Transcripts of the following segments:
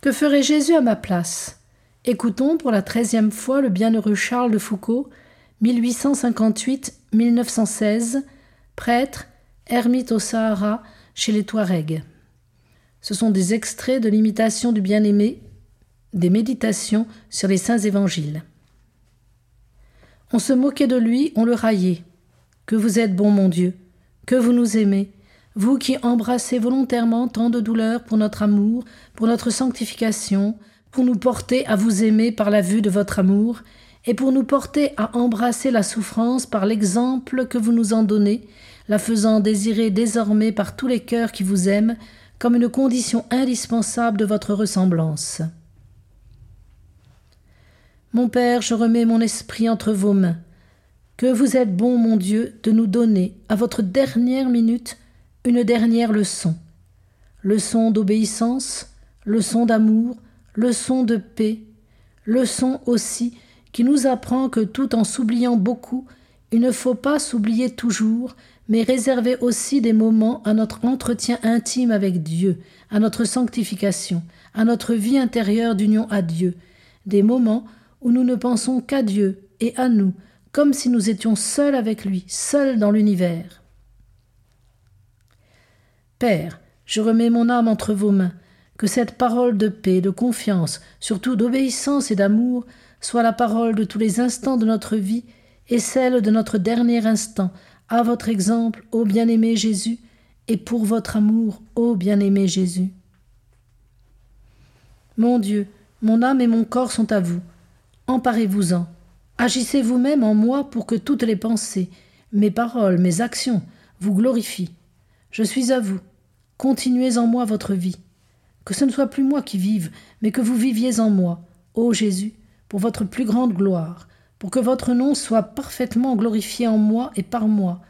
Que ferait Jésus à ma place? Écoutons pour la treizième fois le bienheureux Charles de Foucault, 1858-1916, prêtre, ermite au Sahara, chez les Touaregs. Ce sont des extraits de l'imitation du bien-aimé, des méditations sur les saints évangiles. On se moquait de lui, on le raillait. Que vous êtes bon, mon Dieu, que vous nous aimez, vous qui embrassez volontairement tant de douleurs pour notre amour, pour notre sanctification, pour nous porter à vous aimer par la vue de votre amour, et pour nous porter à embrasser la souffrance par l'exemple que vous nous en donnez, la faisant désirer désormais par tous les cœurs qui vous aiment, comme une condition indispensable de votre ressemblance. Mon Père, je remets mon esprit entre vos mains. Que vous êtes bon, mon Dieu, de nous donner, à votre dernière minute, une dernière leçon. Leçon d'obéissance, leçon d'amour, leçon de paix, leçon aussi qui nous apprend que tout en s'oubliant beaucoup, il ne faut pas s'oublier toujours, mais réserver aussi des moments à notre entretien intime avec Dieu, à notre sanctification, à notre vie intérieure d'union à Dieu, des moments où nous ne pensons qu'à Dieu et à nous, comme si nous étions seuls avec lui, seuls dans l'univers. Père, je remets mon âme entre vos mains, que cette parole de paix, de confiance, surtout d'obéissance et d'amour, soit la parole de tous les instants de notre vie et celle de notre dernier instant, à votre exemple, ô bien-aimé Jésus, et pour votre amour, ô bien-aimé Jésus. Mon Dieu, mon âme et mon corps sont à vous. Emparez-vous-en. Agissez vous-même en moi pour que toutes les pensées, mes paroles, mes actions vous glorifient. Je suis à vous. Continuez en moi votre vie. Que ce ne soit plus moi qui vive, mais que vous viviez en moi, ô Jésus, pour votre plus grande gloire, pour que votre nom soit parfaitement glorifié en moi et par moi,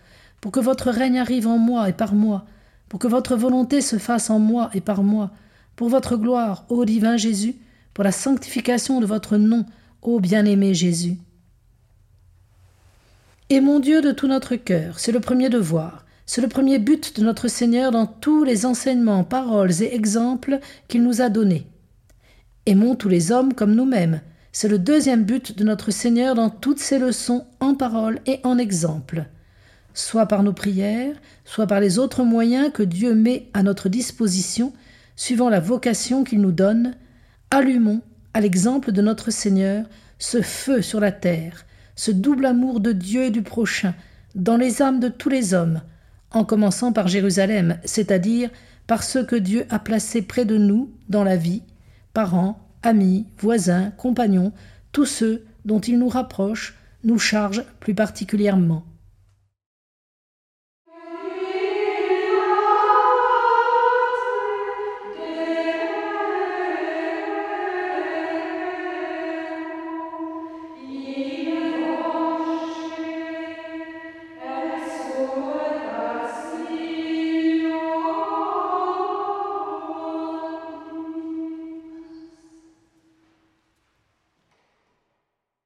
pour que votre règne arrive en moi et par moi, pour que votre volonté se fasse en moi et par moi, pour votre gloire, ô divin Jésus, pour la sanctification de votre nom, ô bien-aimé Jésus. Et mon Dieu de tout notre cœur, c'est le premier devoir, c'est le premier but de notre Seigneur dans tous les enseignements, paroles et exemples qu'il nous a donnés. Aimons tous les hommes comme nous-mêmes, c'est le deuxième but de notre Seigneur dans toutes ses leçons en paroles et en exemples. Soit par nos prières, soit par les autres moyens que Dieu met à notre disposition, suivant la vocation qu'il nous donne, allumons à l'exemple de notre Seigneur, ce feu sur la terre, ce double amour de Dieu et du prochain, dans les âmes de tous les hommes, en commençant par Jérusalem, c'est-à-dire par ceux que Dieu a placés près de nous dans la vie, parents, amis, voisins, compagnons, tous ceux dont il nous rapproche, nous charge plus particulièrement.